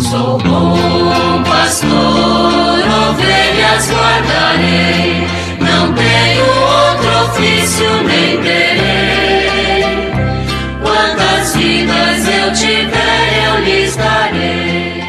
Sou bom pastor, ovelhas guardarei, não tenho outro ofício nem terei. Quantas vidas eu tiver, eu lhes darei.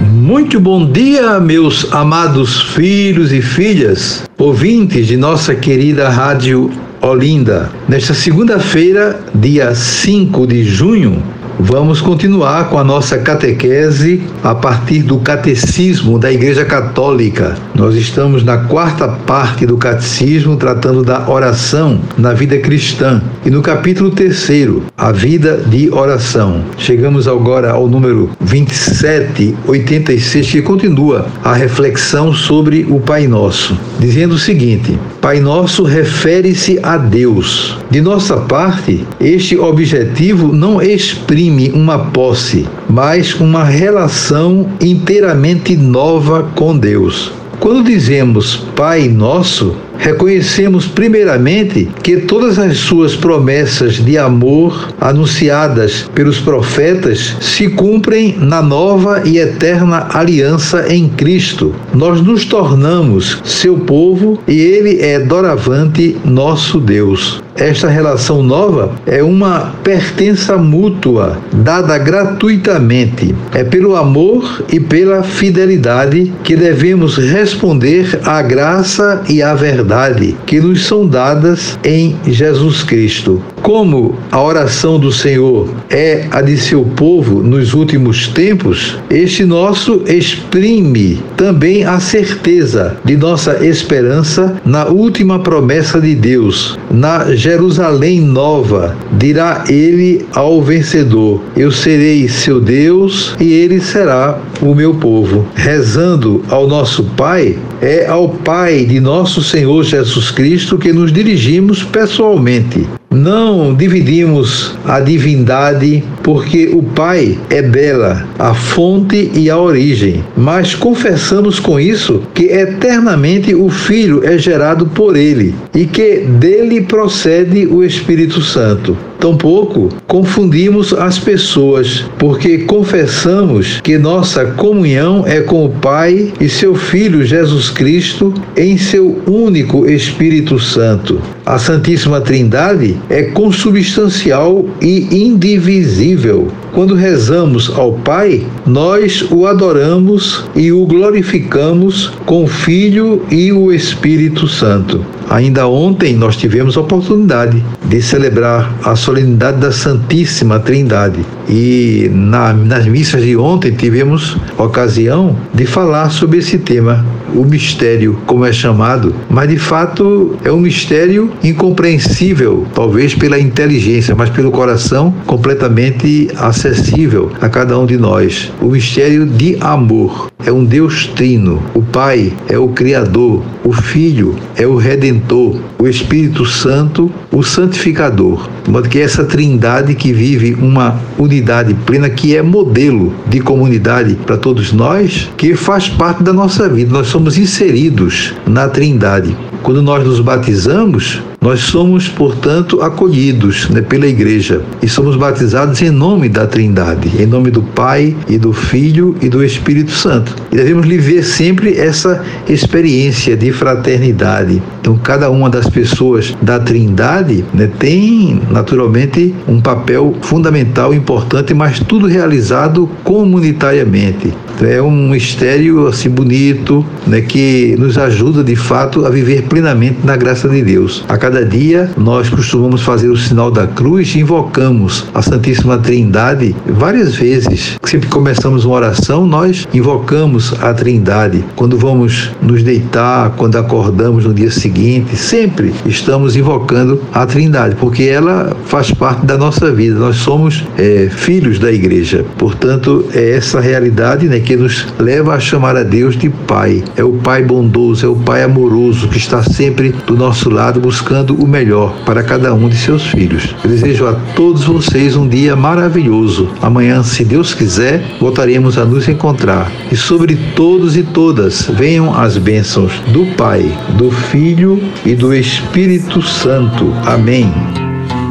Muito bom dia, meus amados filhos e filhas, ouvintes de nossa querida Rádio Olinda. Nesta segunda-feira, dia 5 de junho, Vamos continuar com a nossa catequese a partir do Catecismo da Igreja Católica. Nós estamos na quarta parte do Catecismo, tratando da oração na vida cristã. E no capítulo terceiro, a vida de oração. Chegamos agora ao número 2786, que continua a reflexão sobre o Pai Nosso, dizendo o seguinte: Pai Nosso refere-se a Deus. De nossa parte, este objetivo não exprime uma posse, mas uma relação inteiramente nova com Deus. Quando dizemos Pai Nosso, reconhecemos primeiramente que todas as suas promessas de amor anunciadas pelos profetas se cumprem na nova e eterna aliança em Cristo. Nós nos tornamos seu povo e ele é doravante nosso Deus. Esta relação nova é uma pertença mútua, dada gratuitamente. É pelo amor e pela fidelidade que devemos responder à graça e à verdade que nos são dadas em Jesus Cristo. Como a oração do Senhor é a de seu povo nos últimos tempos, este nosso exprime também a certeza de nossa esperança na última promessa de Deus, na Jerusalém nova, dirá ele ao vencedor: Eu serei seu Deus e ele será o meu povo. Rezando ao nosso Pai, é ao Pai de nosso Senhor Jesus Cristo que nos dirigimos pessoalmente. Não dividimos a divindade porque o Pai é dela, a fonte e a origem, mas confessamos com isso que eternamente o Filho é gerado por ele e que dele procede o Espírito Santo. Tampouco confundimos as pessoas, porque confessamos que nossa comunhão é com o Pai e seu Filho Jesus Cristo em seu único Espírito Santo. A Santíssima Trindade é consubstancial e indivisível. Quando rezamos ao Pai, nós o adoramos e o glorificamos com o Filho e o Espírito Santo. Ainda ontem nós tivemos a oportunidade de celebrar a solenidade da Santíssima Trindade. E na, nas missas de ontem tivemos ocasião de falar sobre esse tema, o mistério, como é chamado, mas de fato é um mistério incompreensível, talvez pela inteligência, mas pelo coração completamente acessível a cada um de nós. O mistério de amor é um Deus trino. O Pai é o Criador, o Filho é o Redentor, o Espírito Santo, o Santificador. De modo que essa trindade que vive uma unidade plena, que é modelo de comunidade para todos nós, que faz parte da nossa vida. Nós somos inseridos na trindade. Quando nós nos batizamos, nós somos, portanto, acolhidos né, pela Igreja e somos batizados em nome da Trindade, em nome do Pai e do Filho e do Espírito Santo. E devemos viver sempre essa experiência de fraternidade. Então, cada uma das pessoas da Trindade né, tem, naturalmente, um papel fundamental, importante, mas tudo realizado comunitariamente. É um mistério assim bonito, né, que nos ajuda de fato a viver plenamente na graça de Deus. A cada dia nós costumamos fazer o sinal da cruz e invocamos a Santíssima Trindade várias vezes. Sempre que começamos uma oração, nós invocamos a Trindade. Quando vamos nos deitar, quando acordamos no dia seguinte, sempre estamos invocando a Trindade, porque ela faz parte da nossa vida. Nós somos é, filhos da igreja. Portanto, é essa realidade né, que nos leva a chamar a Deus de Pai. É o Pai bondoso, é o Pai amoroso que está sempre do nosso lado buscando o melhor para cada um de seus filhos. Eu desejo a todos vocês um dia maravilhoso. Amanhã, se Deus quiser, voltaremos a nos encontrar. E sobre todos e todas venham as bênçãos do Pai, do Filho e do Espírito Santo. Amém.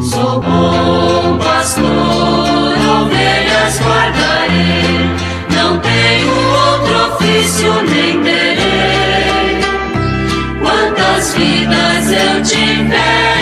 Sou bom pastor. tiver.